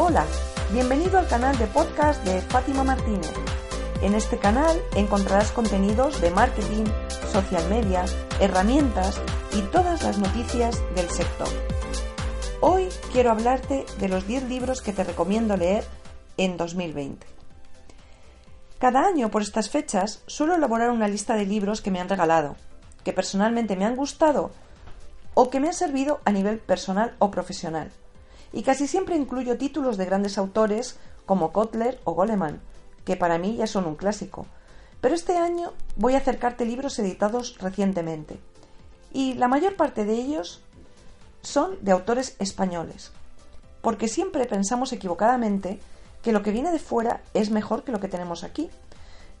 Hola, bienvenido al canal de podcast de Fátima Martínez. En este canal encontrarás contenidos de marketing, social media, herramientas y todas las noticias del sector. Hoy quiero hablarte de los 10 libros que te recomiendo leer en 2020. Cada año por estas fechas suelo elaborar una lista de libros que me han regalado, que personalmente me han gustado o que me han servido a nivel personal o profesional y casi siempre incluyo títulos de grandes autores como Kotler o Goleman, que para mí ya son un clásico. Pero este año voy a acercarte libros editados recientemente, y la mayor parte de ellos son de autores españoles, porque siempre pensamos equivocadamente que lo que viene de fuera es mejor que lo que tenemos aquí.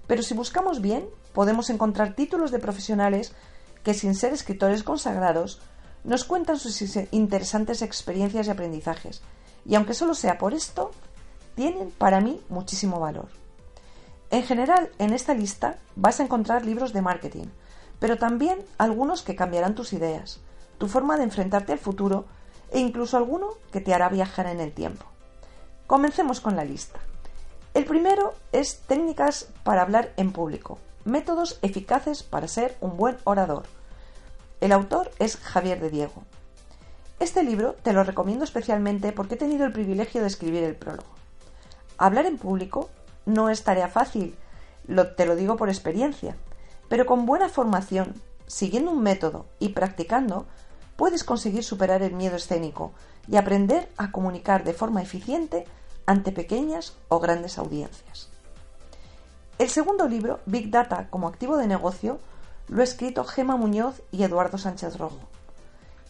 Pero si buscamos bien, podemos encontrar títulos de profesionales que sin ser escritores consagrados nos cuentan sus interesantes experiencias y aprendizajes, y aunque solo sea por esto, tienen para mí muchísimo valor. En general, en esta lista vas a encontrar libros de marketing, pero también algunos que cambiarán tus ideas, tu forma de enfrentarte al futuro e incluso alguno que te hará viajar en el tiempo. Comencemos con la lista. El primero es técnicas para hablar en público, métodos eficaces para ser un buen orador, el autor es Javier de Diego. Este libro te lo recomiendo especialmente porque he tenido el privilegio de escribir el prólogo. Hablar en público no es tarea fácil, te lo digo por experiencia, pero con buena formación, siguiendo un método y practicando, puedes conseguir superar el miedo escénico y aprender a comunicar de forma eficiente ante pequeñas o grandes audiencias. El segundo libro, Big Data como activo de negocio, lo ha escrito Gema Muñoz y Eduardo Sánchez Rojo.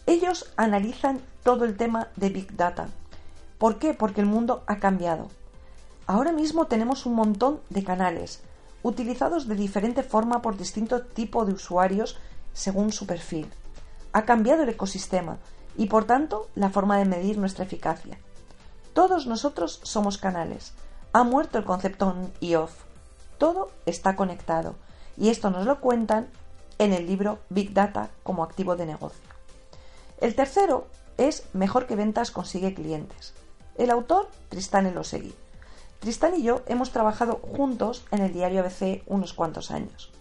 Ellos analizan todo el tema de Big Data. ¿Por qué? Porque el mundo ha cambiado. Ahora mismo tenemos un montón de canales, utilizados de diferente forma por distinto tipo de usuarios según su perfil. Ha cambiado el ecosistema y por tanto la forma de medir nuestra eficacia. Todos nosotros somos canales. Ha muerto el concepto on y off. Todo está conectado y esto nos lo cuentan en el libro Big Data como activo de negocio. El tercero es Mejor que ventas consigue clientes. El autor, Tristán Elosegui. Tristán y yo hemos trabajado juntos en el diario ABC unos cuantos años.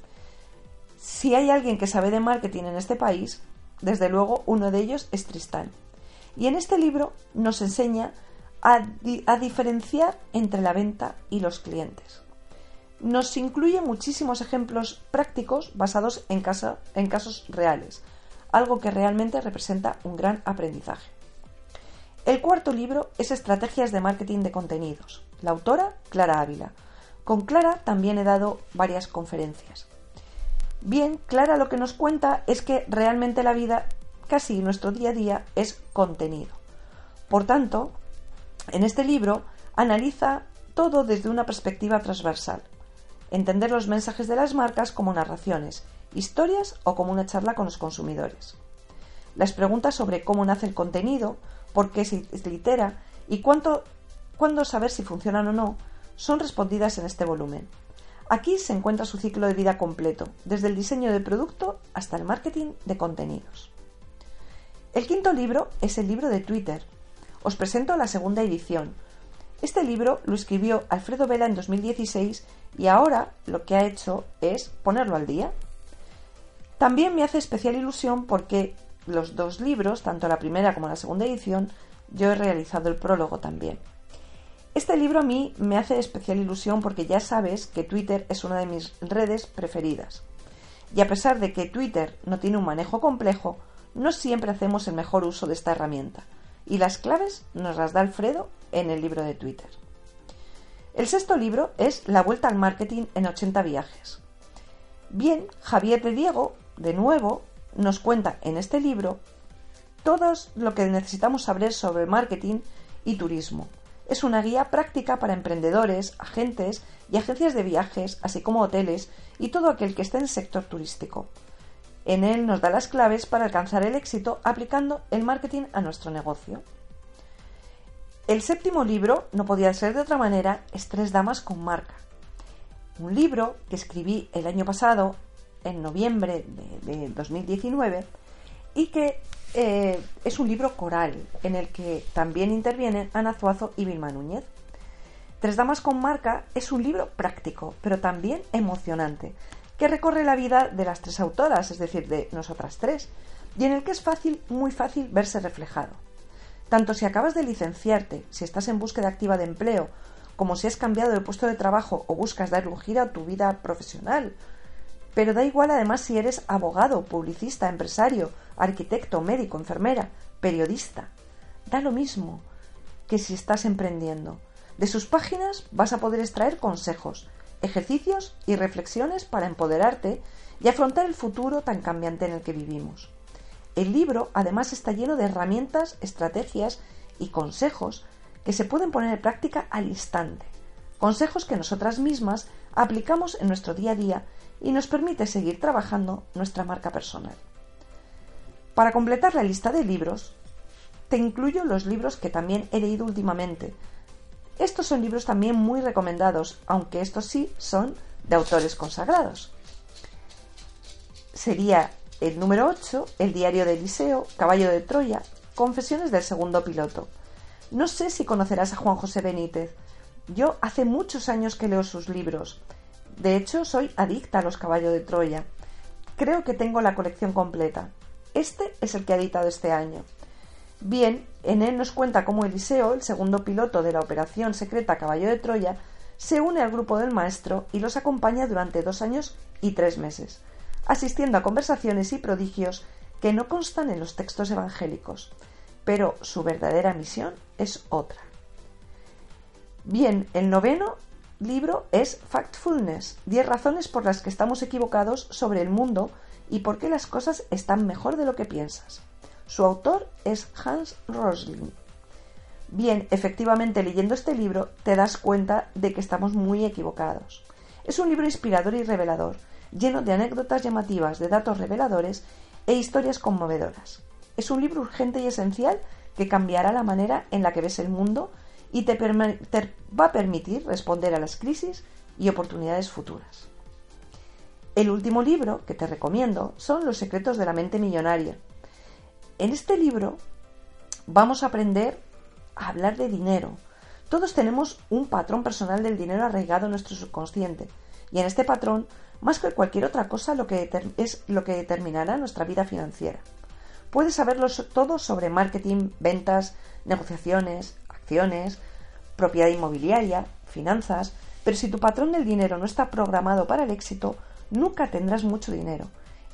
Si hay alguien que sabe de marketing en este país, desde luego uno de ellos es Tristán. Y en este libro nos enseña a, a diferenciar entre la venta y los clientes nos incluye muchísimos ejemplos prácticos basados en, casos reales, algo que realmente representa un gran aprendizaje. El cuarto libro es Estrategias de Marketing de Contenidos. La autora, Clara Ávila. Con Clara también he dado varias conferencias. Bien, Clara lo que nos cuenta es que realmente la vida, casi nuestro día a día, es contenido. Por tanto, en este libro analiza todo desde una perspectiva transversal, entender los mensajes de las marcas como narraciones, historias o como una charla con los consumidores. Las preguntas sobre cómo nace el contenido, por qué se litera y cuándo saber si funcionan o no son respondidas en este volumen. Aquí se encuentra su ciclo de vida completo, desde el diseño del producto hasta el marketing de contenidos. El quinto libro es el libro de Twitter. Os presento la segunda edición, este libro lo escribió Alfredo Vela en 2016 y ahora lo que ha hecho es ponerlo al día. También me hace especial ilusión porque los dos libros, tanto la primera como la segunda edición, yo he realizado el prólogo también. Este libro a mí me hace especial ilusión porque ya sabes que Twitter es una de mis redes preferidas. Y a pesar de que Twitter no tiene un manejo complejo, no siempre hacemos el mejor uso de esta herramienta. Y las claves nos las da Alfredo en el libro de Twitter. El sexto libro es La vuelta al marketing en 80 viajes. Bien, Javier de Diego, de nuevo, nos cuenta en este libro todo lo que necesitamos saber sobre marketing y turismo, Es una guía práctica para emprendedores, agentes y agencias de viajes, así como hoteles y todo aquel que esté en el sector turístico. En él nos da las claves para alcanzar el éxito aplicando el marketing a nuestro negocio. El séptimo libro, no podía ser de otra manera, es Tres Damas con Marca. Un libro que escribí el año pasado, en noviembre de, 2019, y que eh, es un libro coral en el que también intervienen Ana Zuazo y Vilma Núñez. Tres Damas con Marca es un libro práctico, pero también emocionante, que recorre la vida de las tres autoras, es decir, de nosotras tres, y en el que es fácil, muy fácil, verse reflejado. Tanto si acabas de licenciarte, si estás en búsqueda activa de empleo, como si has cambiado de puesto de trabajo o buscas dar un giro a tu vida profesional. Pero da igual además si eres abogado, publicista, empresario, arquitecto, médico, enfermera, periodista. Da lo mismo que si estás emprendiendo. De sus páginas vas a poder extraer consejos, ejercicios y reflexiones para empoderarte y afrontar el futuro tan cambiante en el que vivimos. El libro además está lleno de herramientas, estrategias y consejos que se pueden poner en práctica al instante. Consejos que nosotras mismas aplicamos en nuestro día a día y nos permite seguir trabajando nuestra marca personal. Para completar la lista de libros, te incluyo los libros que también he leído últimamente. Estos son libros también muy recomendados, aunque estos sí son de autores consagrados. Sería el número 8, El diario de Eliseo, Caballo de Troya, Confesiones del segundo piloto. No sé si conocerás a Juan José Benítez. Yo hace muchos años que leo sus libros. De hecho, soy adicta a los caballos de Troya. Creo que tengo la colección completa. Este es el que ha editado este año. Bien, en él nos cuenta cómo Eliseo, el segundo piloto de la operación secreta Caballo de Troya, se une al grupo del maestro y los acompaña durante dos años y tres meses, asistiendo a conversaciones y prodigios que no constan en los textos evangélicos, pero su verdadera misión es otra. Bien, el noveno libro es Factfulness, 10 razones por las que estamos equivocados sobre el mundo y por qué las cosas están mejor de lo que piensas. Su autor es Hans Rosling. Bien, efectivamente leyendo este libro te das cuenta de que estamos muy equivocados. Es un libro inspirador y revelador, lleno de anécdotas llamativas, de datos reveladores e historias conmovedoras. Es un libro urgente y esencial que cambiará la manera en la que ves el mundo y te, va a permitir responder a las crisis y oportunidades futuras. El último libro que te recomiendo son Los secretos de la mente millonaria. En este libro vamos a aprender a hablar de dinero. Todos tenemos un patrón personal del dinero arraigado en nuestro subconsciente y en este patrón, más que cualquier otra cosa, lo que es lo que determinará nuestra vida financiera. Puedes saberlo todo sobre marketing, ventas, negociaciones, acciones, propiedad inmobiliaria, finanzas, pero si tu patrón del dinero no está programado para el éxito, nunca tendrás mucho dinero.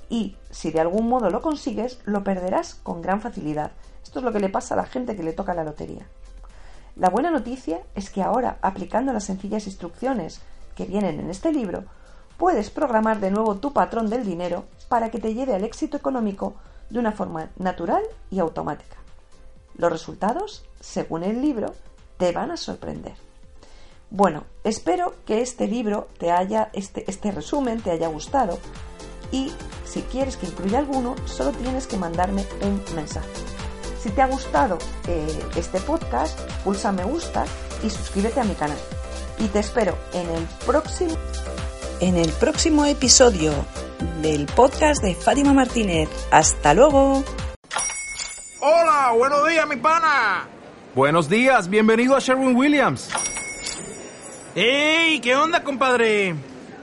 Y si de algún modo lo consigues, lo perderás con gran facilidad. Esto es lo que le pasa a la gente que le toca la lotería. La buena noticia es que ahora, aplicando las sencillas instrucciones que vienen en este libro, puedes programar de nuevo tu patrón del dinero para que te lleve al éxito económico de una forma natural y automática. Los resultados, según el libro, te van a sorprender. Bueno, espero que este libro te haya, este, este resumen te haya gustado y si quieres que incluya alguno, solo tienes que mandarme un mensaje. Si te ha gustado eh, este podcast, pulsa me gusta y suscríbete a mi canal. Y te espero en el próximo en el próximo episodio del podcast de Fátima Martínez. Hasta luego. Hola, buenos días, mi pana. Buenos días, bienvenido a Sherwin Williams. ¡Ey! ¿Qué onda, compadre?